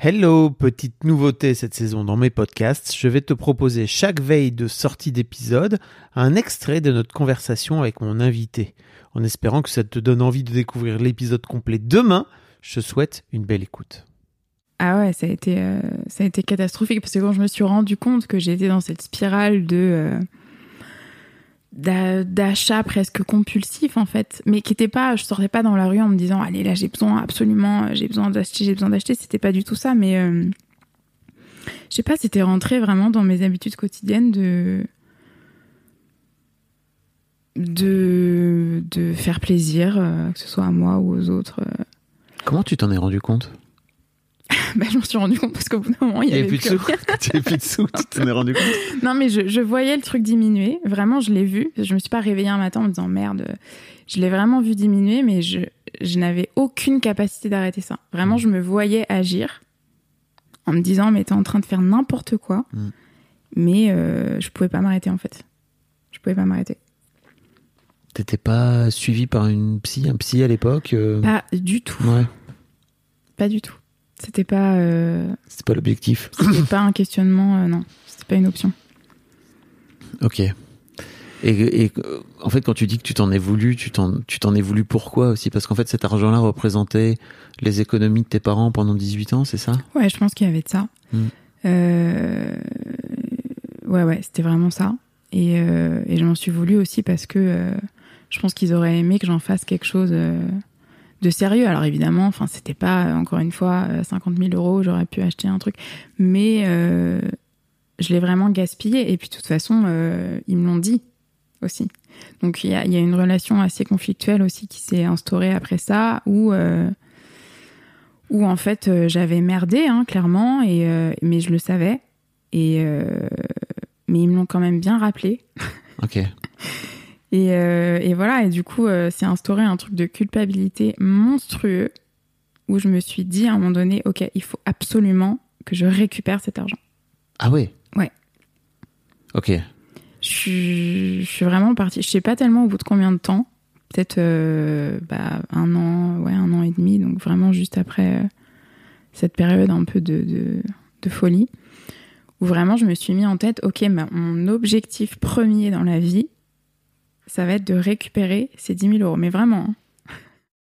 Hello, petite nouveauté cette saison dans mes podcasts, je vais te proposer chaque veille de sortie d'épisode un extrait de notre conversation avec mon invité. En espérant que ça te donne envie de découvrir l'épisode complet demain, je te souhaite une belle écoute. Ah ouais, ça a été, euh, ça a été catastrophique parce que quand je me suis rendu compte que j'étais dans cette spirale de euh, d'achat presque compulsif en fait, mais qui était pas, je sortais pas dans la rue en me disant allez là j'ai besoin absolument, j'ai besoin d'acheter, j'ai besoin d'acheter, c'était pas du tout ça, mais euh, je sais pas, c'était rentré vraiment dans mes habitudes quotidiennes de de de faire plaisir, euh, que ce soit à moi ou aux autres. euh. Comment tu t'en es rendu compte? Bah, je m'en suis rendu compte parce qu'au bout d'un moment il y Il avait plus de sous. avais plus de sous, tu t'en es rendu compte Non, mais je, je voyais le truc diminuer. Vraiment, je l'ai vu. Je me suis pas réveillée un matin en me disant merde. Je l'ai vraiment vu diminuer, mais je, je n'avais aucune capacité d'arrêter ça. Vraiment, je me voyais agir en me disant mais t'es en train de faire n'importe quoi. Mm. Mais euh, je pouvais pas m'arrêter en fait. Je pouvais pas m'arrêter. T'étais pas suivi par une psy, un psy à l'époque euh, Pas du tout. Ouais, Pas du tout. C'était pas, euh, c'était pas l'objectif. c'était pas un questionnement. euh, non, c'était pas une option. Ok. Et, et, euh, en fait, quand tu dis que tu t'en es voulu, tu t'en, es voulu pourquoi aussi? Parce qu'en fait, cet argent-là représentait les économies de tes parents pendant 18 ans, c'est ça? Ouais, je pense qu'il y avait de ça. Mm. Euh, Ouais, ouais, c'était vraiment ça. Et, euh, et je m'en suis voulu aussi parce que je pense qu'ils auraient aimé que j'en fasse quelque chose de sérieux. Alors évidemment, enfin, c'était pas euh, encore une fois euh, 50 000 euros, j'aurais pu acheter un truc, mais euh, je l'ai vraiment gaspillé. Et puis de toute façon, euh, ils me l'ont dit aussi. Donc il y a, y a une relation assez conflictuelle aussi qui s'est instaurée après ça, où euh, où en fait euh, j'avais merdé hein, clairement, et euh, mais je le savais. Et euh, mais ils me l'ont quand même bien rappelé. Ok. Et, euh, et voilà, et du coup, euh, c'est instauré un truc de culpabilité monstrueux où je me suis dit à un moment donné, ok, il faut absolument que je récupère cet argent. Ah ouais? Ouais. Ok. Je suis, je suis vraiment partie, je sais pas tellement au bout de combien de temps, peut-être euh, bah, un an, ouais, un an et demi, donc vraiment juste après cette période un peu de, de, de folie, où vraiment je me suis mis en tête, ok, bah, mon objectif premier dans la vie, ça va être de récupérer ces 10 000 euros. Mais vraiment, hein.